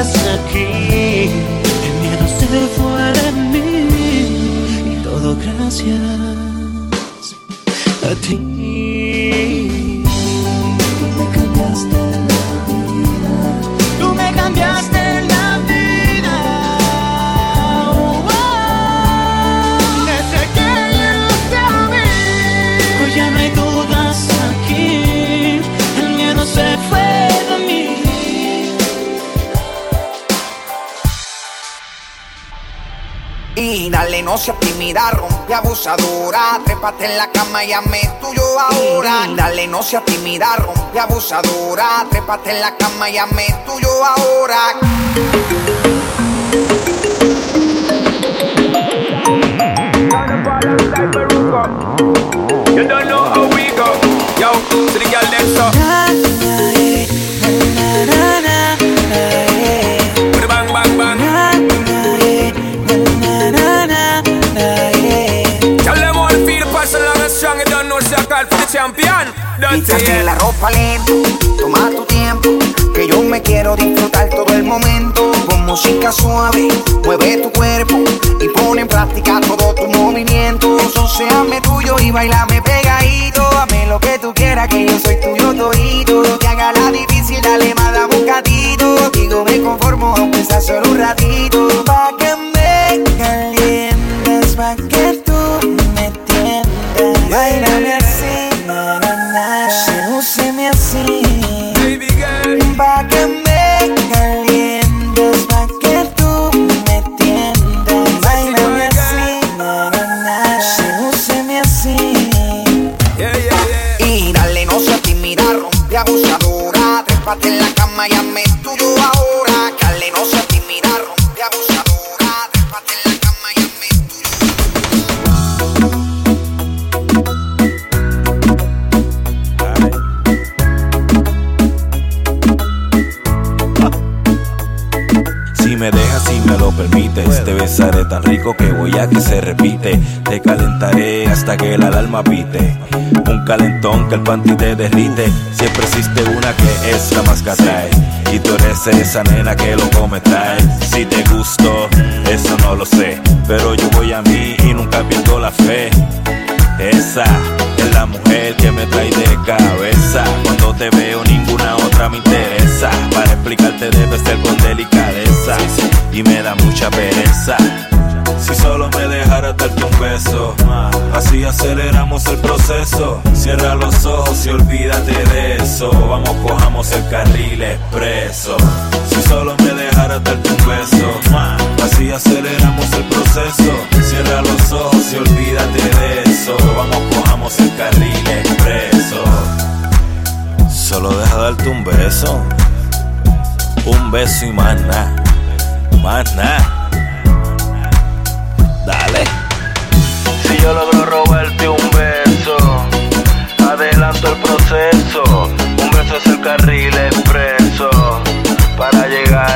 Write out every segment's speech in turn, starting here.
estás aquí. El miedo se fue de mí y todo gracias a ti. No seas tímida, rompe abusadora. Trépate en la cama y ame tuyo ahora. Mm. Dale, no seas tímida, rompe abusadora. Trépate en la cama y ame tuyo ahora. Quítate la ropa lento, toma tu tiempo, que yo me quiero disfrutar todo el momento. Con música suave, mueve tu cuerpo y pone en práctica todo tu movimiento. Eso seame tuyo y bailame pegadito. Dame lo que tú quieras, que yo soy tuyo todito. Que haga la difícil, dale más, dame un gatito. Digo, me conformo, aunque sea solo un ratito. Pa' que permites, te besaré tan rico que voy a que se repite. Te calentaré hasta que la alarma pite. Un calentón que el panty te derrite. Siempre existe una que es la más que. Y tú eres esa nena que lo come. Si te gusto, eso no lo sé. Pero yo voy a mí y nunca pierdo la fe. Esa es la mujer que me trae de cabeza. Cuando te veo ninguna otra me interesa. Para explicarte debe ser con delicadeza. Y me da mucha pereza. Si solo me dejaras darte un beso, así aceleramos el proceso. Cierra los ojos y olvídate de eso. Vamos, cojamos el carril expreso. Si solo me dejaras darte un beso, así aceleramos el proceso. Cierra los ojos y olvídate de eso. Vamos, cojamos el carril expreso. Solo deja darte un beso, un beso y más nada, más nada. Dale. Si yo logro robarte un beso, adelanto el proceso. Un beso es el carril expreso para llegar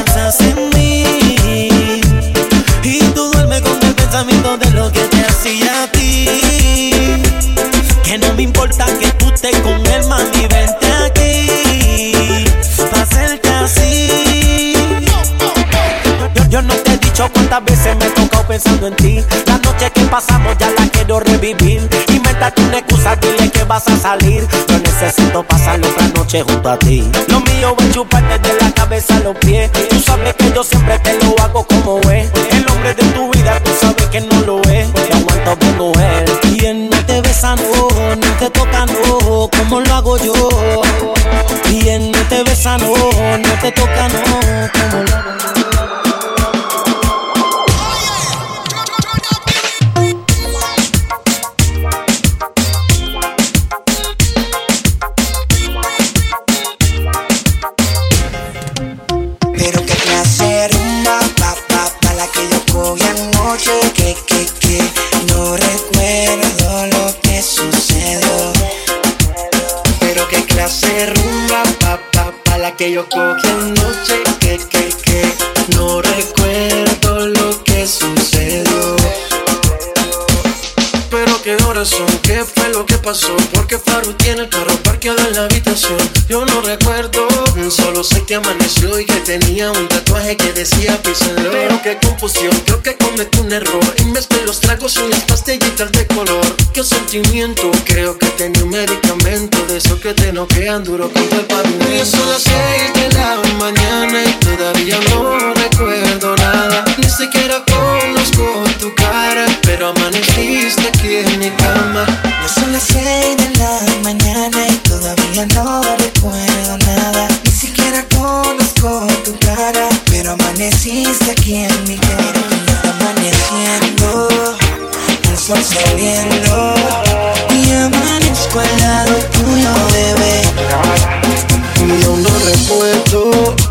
importa que tú estés con él, mami, vente aquí. Hacerte así. Yo, yo no te he dicho cuántas veces me he tocado pensando en ti. La noche que pasamos ya la quiero revivir. Invéntate una excusa, dile que vas a salir. Yo necesito pasar otra noche junto a ti. Lo mío es chuparte de la cabeza a los pies. Tú sabes que yo siempre te lo hago como es. El hombre de tu vida, tú sabes que no lo es. Te aguanto de mujer. Besa, no, no te toca, no, como lo hago yo. Él no te besa, no, no te toca, no, como lo hago yo. Pasó Porque Faru tiene el carro parqueado en la habitación. Yo no recuerdo, solo sé que amaneció Y que tenía un tatuaje que decía písenlo Pero qué confusión, creo que cometí un error Y mezclé los tragos y las pastillitas de color. Qué sentimiento, creo que tenía un medicamento De eso que te noquean duro contra el pavimento Y son las seis de la mañana Y todavía no recuerdo nada. Ni siquiera conozco pero amaneciste aquí en mi cama. Ya son las seis de la mañana y todavía no recuerdo nada. Ni siquiera conozco tu cara. Pero amaneciste aquí en mi cama. Está amaneciendo, el sol saliendo. Y amanezco al lado tuyo, bebé. Y yo no recuerdo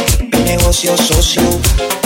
negocio socio.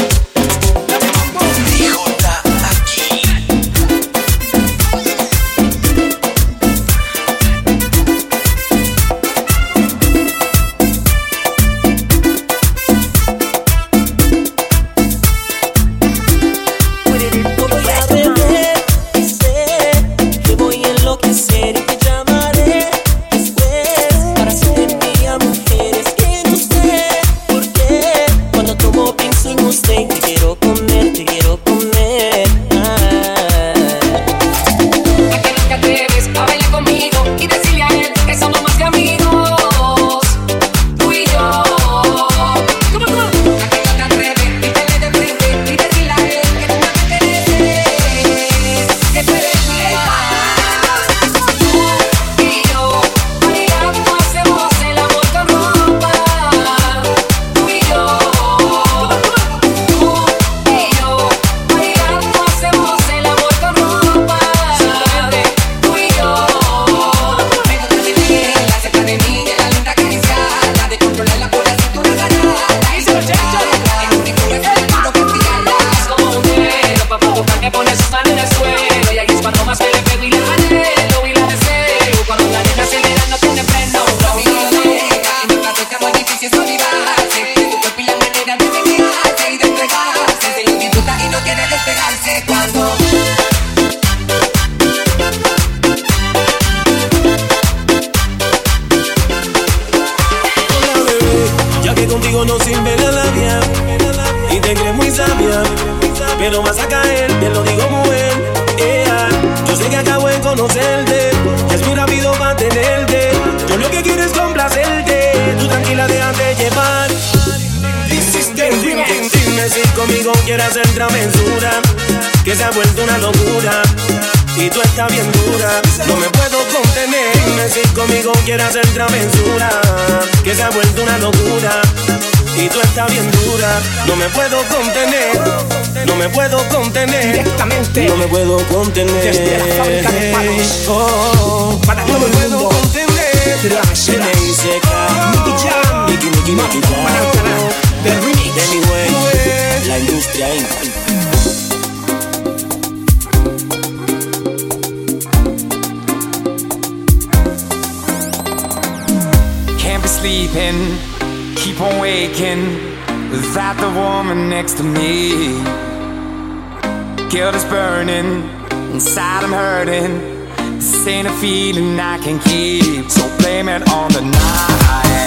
be sleeping, keep on waking without the woman next to me. Guilt is burning, inside I'm hurting. This ain't a feeling I can keep, so blame it on the night.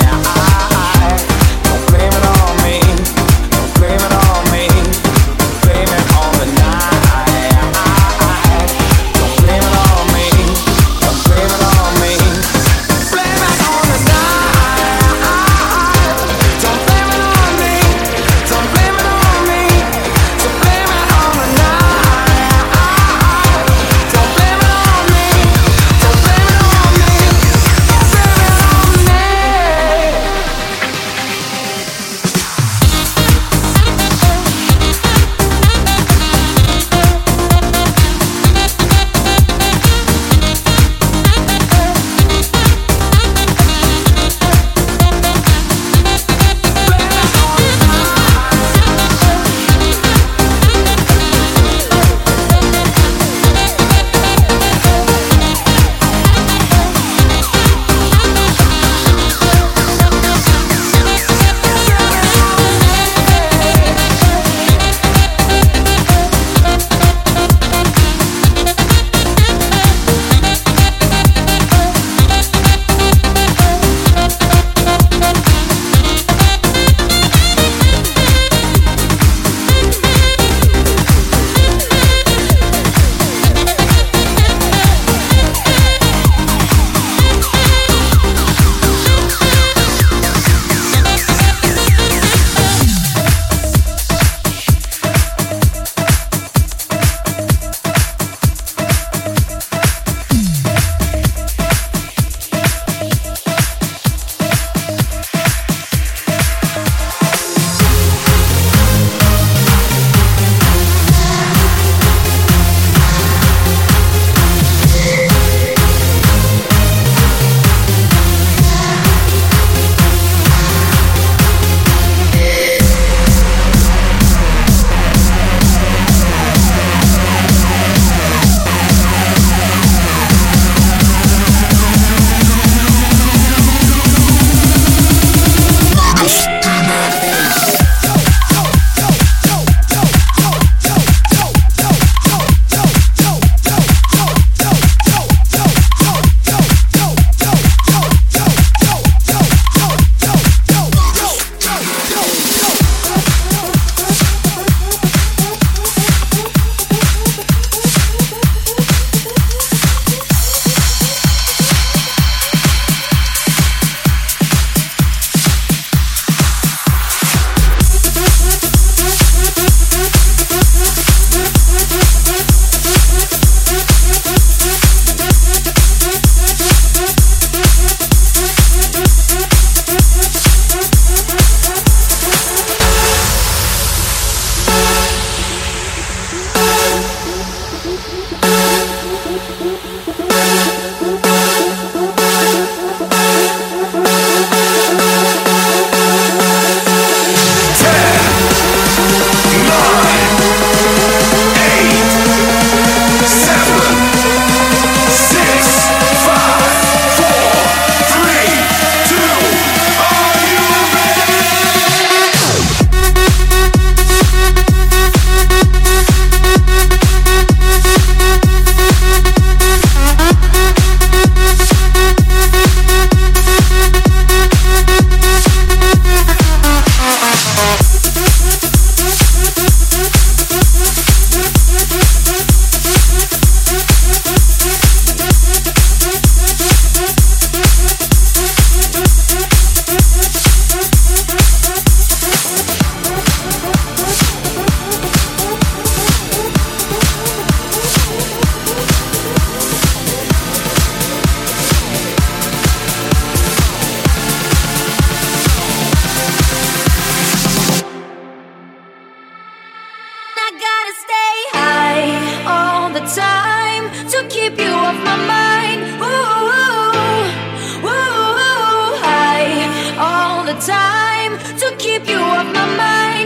to keep you off my mind.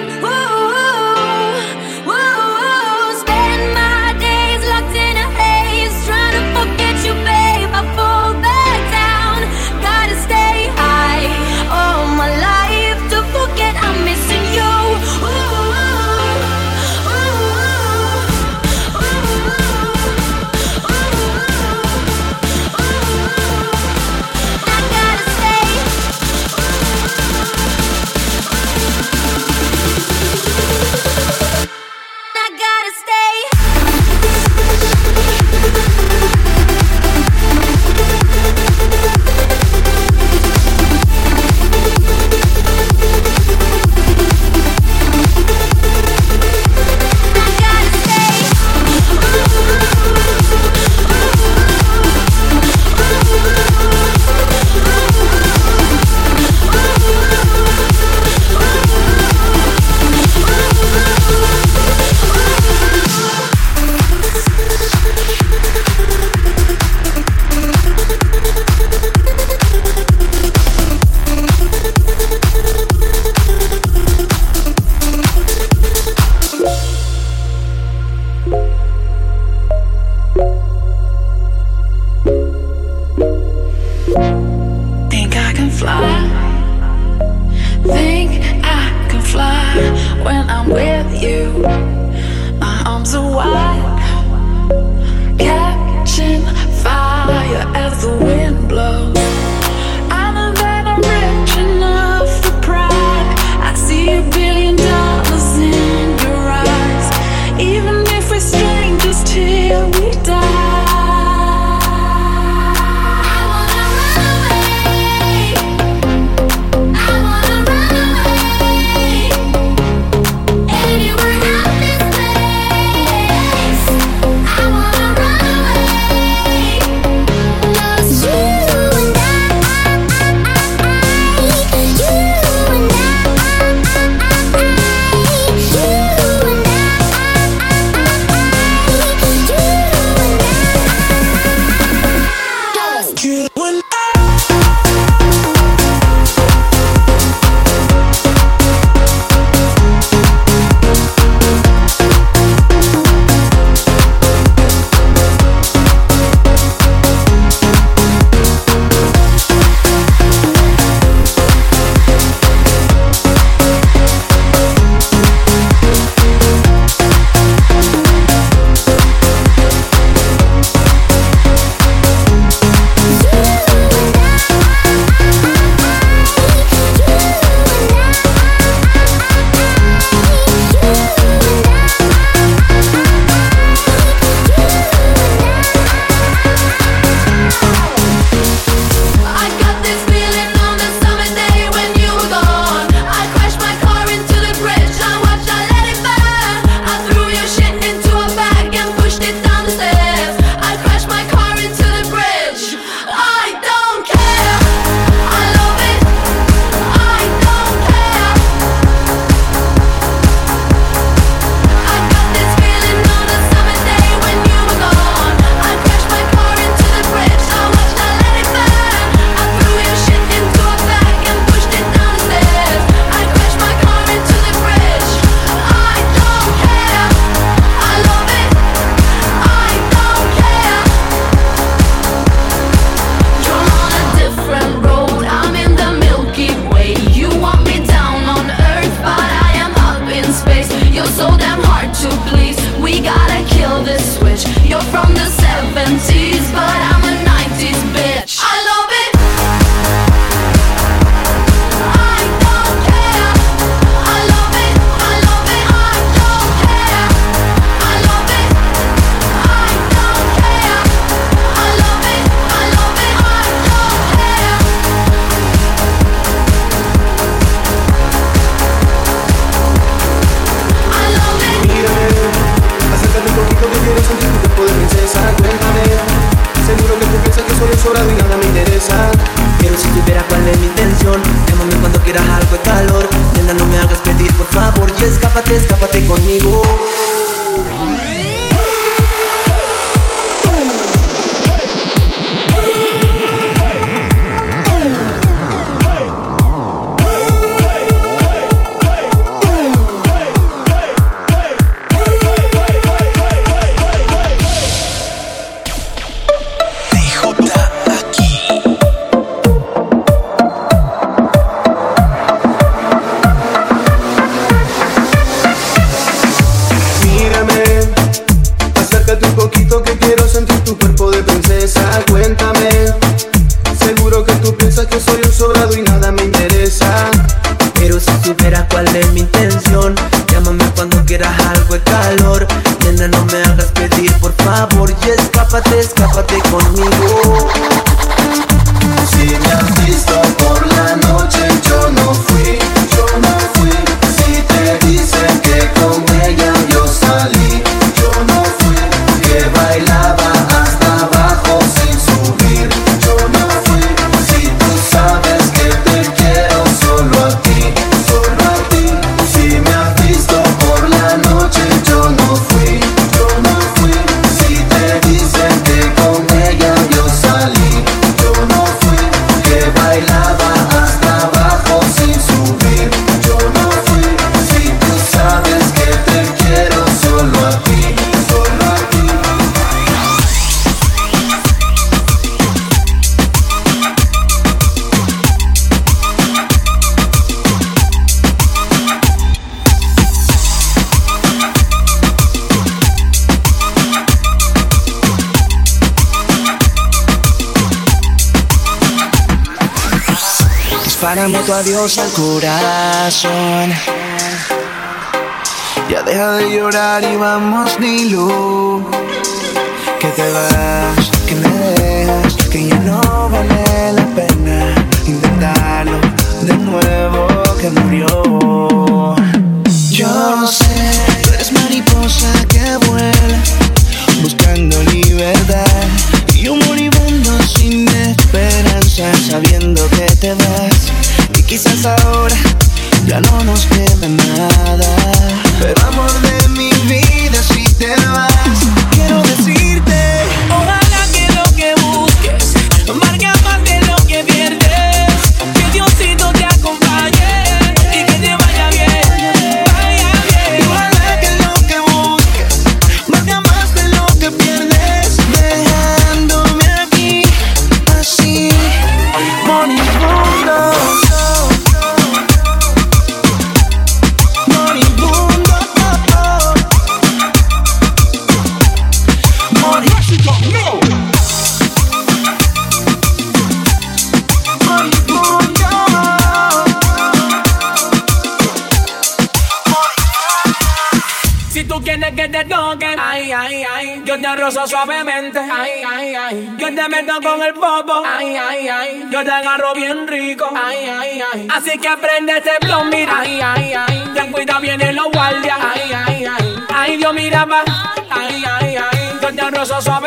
Con el popo, ay, ay, ay, yo te agarro bien rico, ay, ay, ay, así que aprende este blon, mira, ay, ay, ay, ten cuidado vienen los guardias, ay, ay, ay, ay, Dios mira pa, ay, ay, ay, yo te rozo suavemente,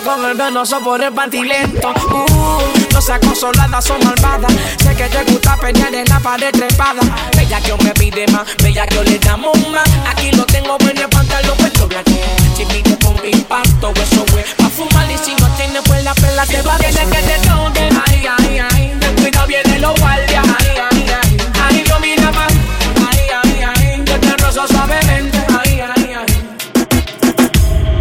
con el venoso por el pantilento. Uh, no seas consolada, son malvada. Sé que te gusta pelear en la pared trepada. Bella que me pide más, bella que le damos más. Aquí lo tengo en el pantalón puesto blanco. Si pide con impacto, eso fue pa' fumar y si no tienes pues la pela te va. Tienes que te toquen, ay, ay, ay. Ten cuidado viene los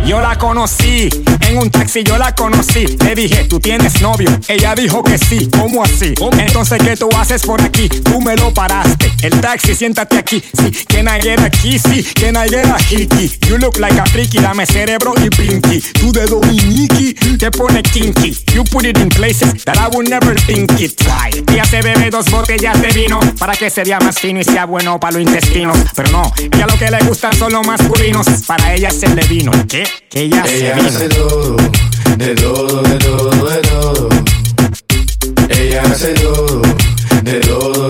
Yo la conocí en un taxi, yo la conocí. Le dije, ¿tú tienes novio? Ella dijo que sí. ¿Cómo así? Entonces, ¿qué tú haces por aquí? Tú me lo paraste. El taxi, siéntate aquí. Sí, can I get a kissy? Can I get a hickey? You look like a freaky, dame cerebro y blinky. Tú de Dominiki, te pone kinky. You put it in places that I would never think it. Try. Ella se bebe dos botellas de vino para que sería más fino y sea bueno para los intestinos. Pero no, ella lo que le gustan son los masculinos. Para ella es el de vino. ¿Qué? Ella, ella hace todo, de todo, de todo, de todo. Ella hace todo, de todo.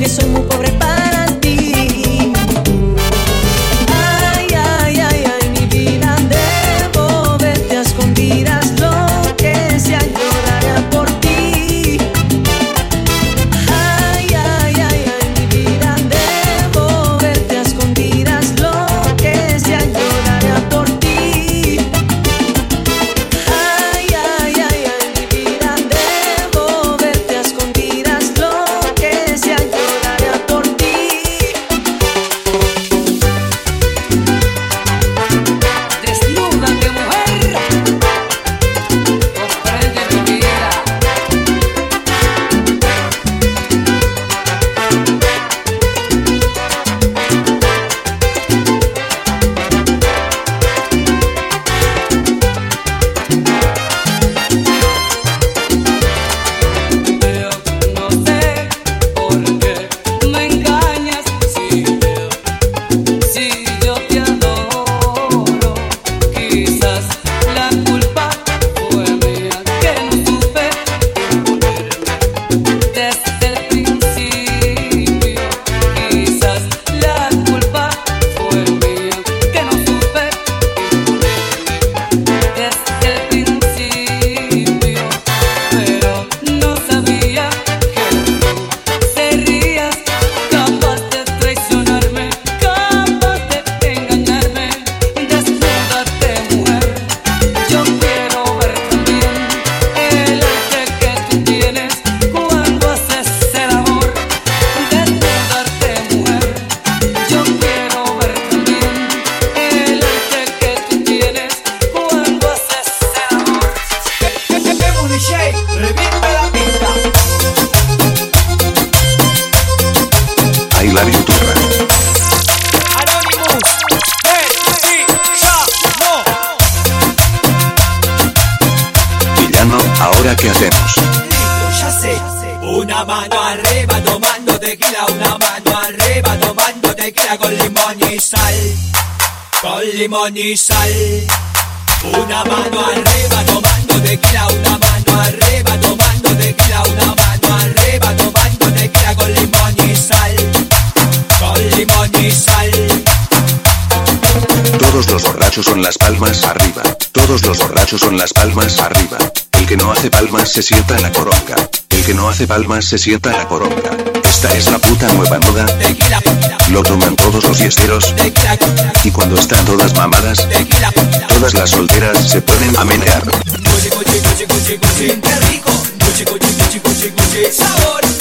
que soy muy pobre para son las palmas arriba. Todos los borrachos son las palmas arriba. El que no hace palmas se sienta a la coronga. El que no hace palmas se sienta a la coronga. Esta es la puta nueva moda. Lo toman todos los yesteros. Y cuando están todas mamadas, todas las solteras se pueden amenear. Sabor.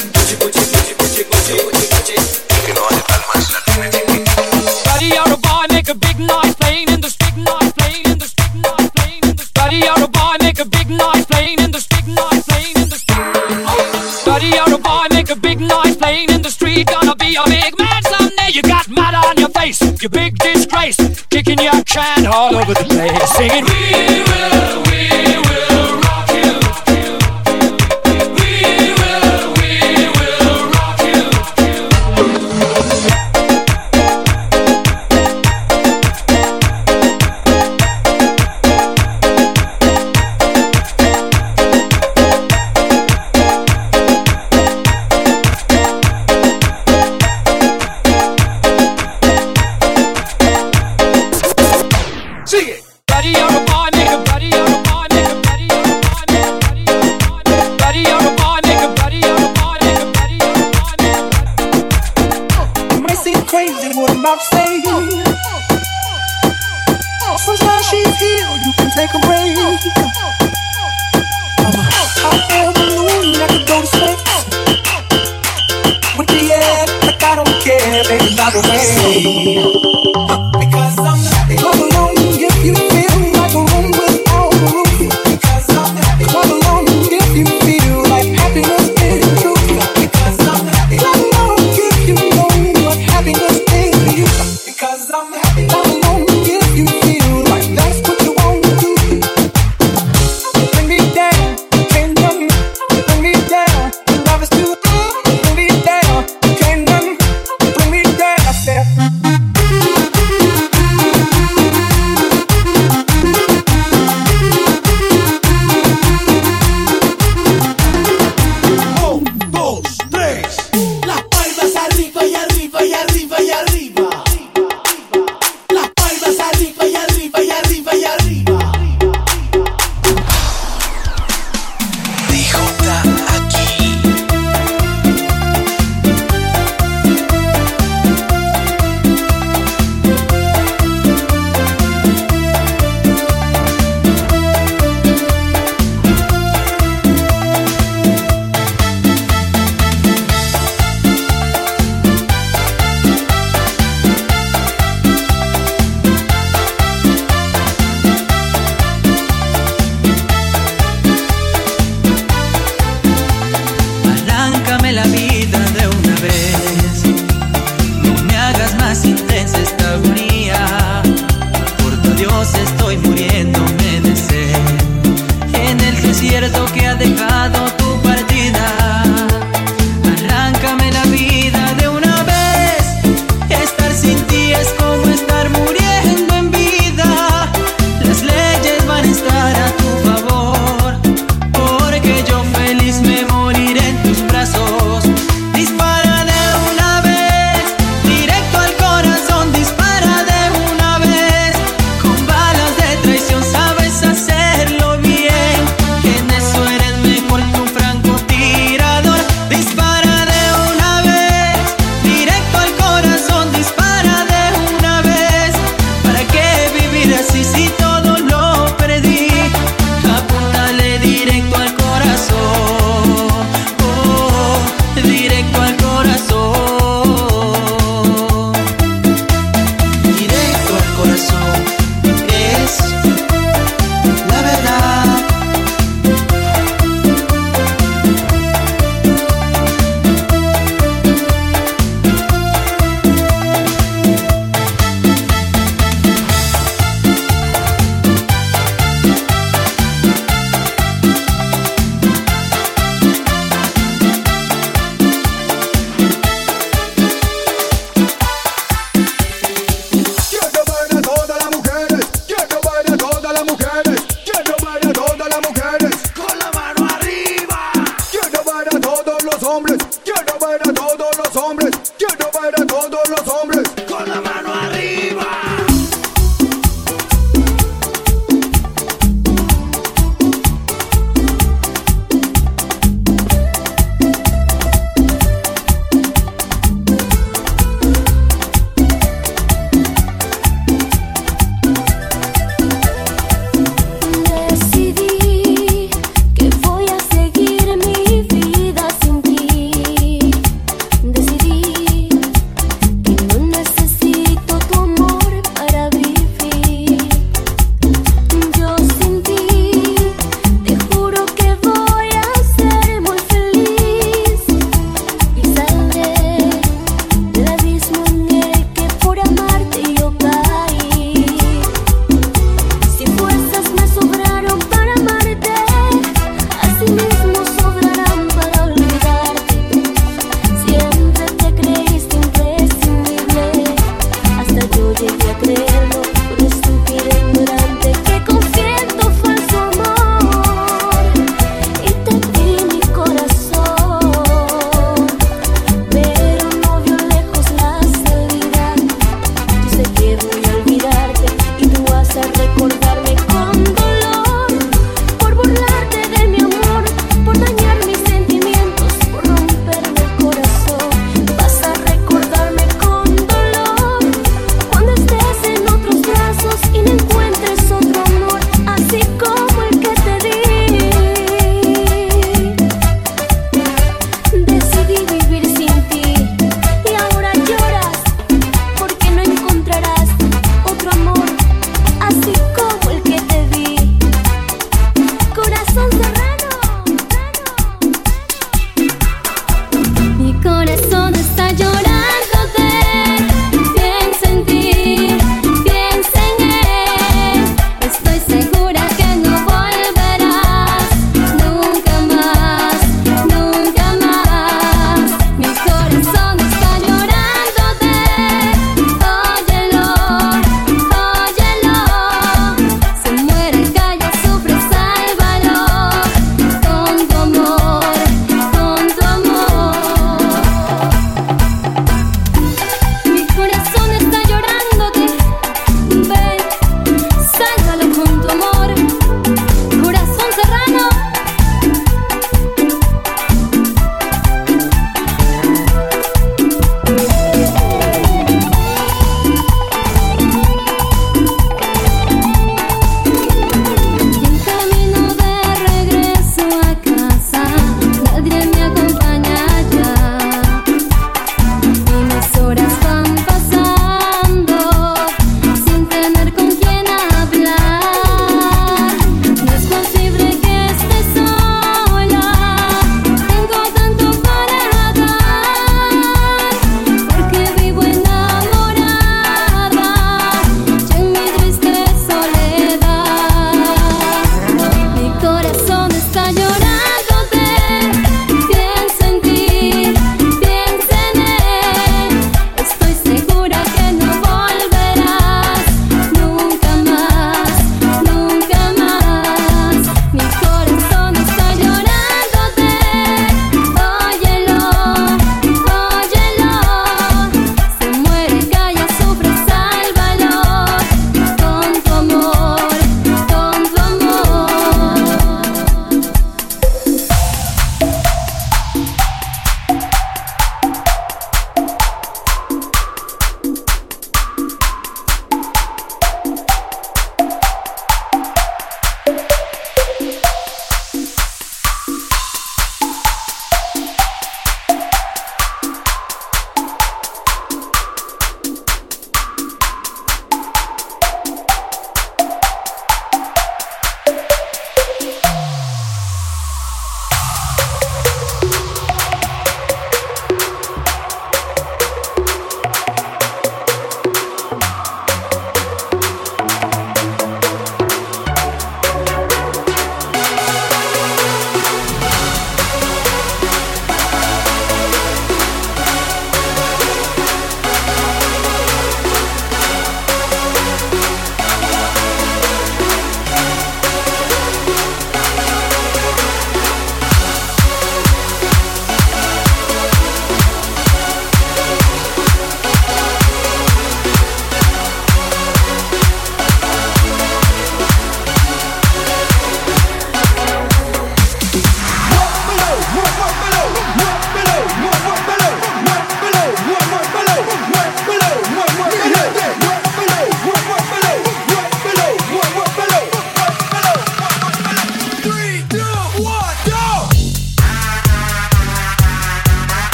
You got mud on your face, you big disgrace, kicking your can all over the place, singing, We will. can't think.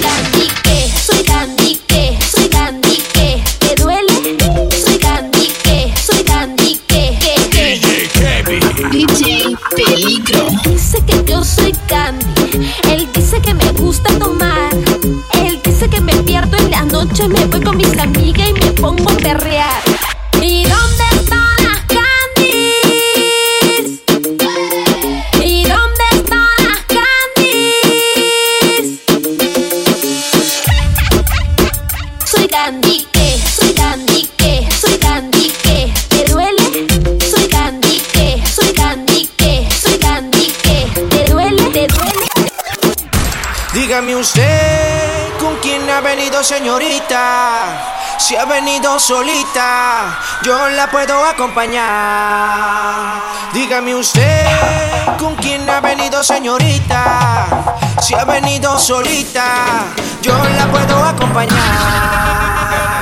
that. señorita, si ha venido solita, yo la puedo acompañar. Dígame usted, ¿con quién ha venido señorita? Si ha venido solita, yo la puedo acompañar.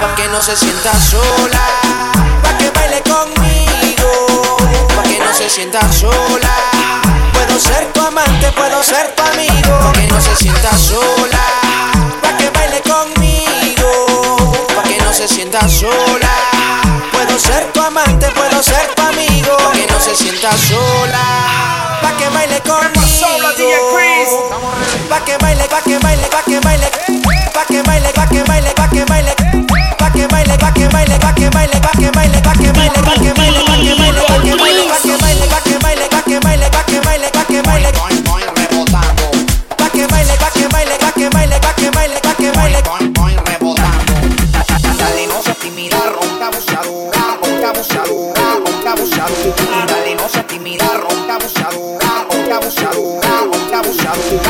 Pa' que no se sienta sola, pa' que baile conmigo, pa' que no se sienta sola. Puedo ser tu amante, puedo ser tu amigo, que no se sienta sola se sienta sola. Puedo ser tu amante, puedo ser tu amigo. Pa que no se sienta sola. Pa' que baile conmigo. Pa' que baile, pa' que baile, pa' que baile. Pa' que baile, pa' que baile, pa' que baile. Pa' que baile, pa' que baile. abusadora, ronca abusadora. Dale, no se tímida, ronca abusadora, ronca abusadora.